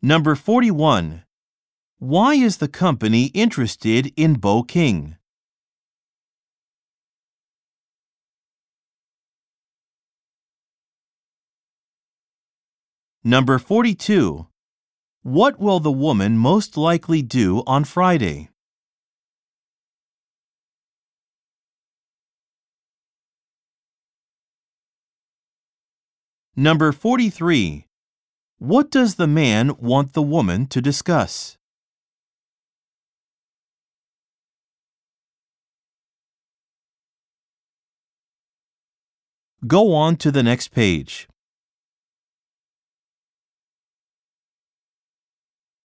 Number 41. Why is the company interested in Bo King? Number 42. What will the woman most likely do on Friday? Number 43. What does the man want the woman to discuss? Go on to the next page.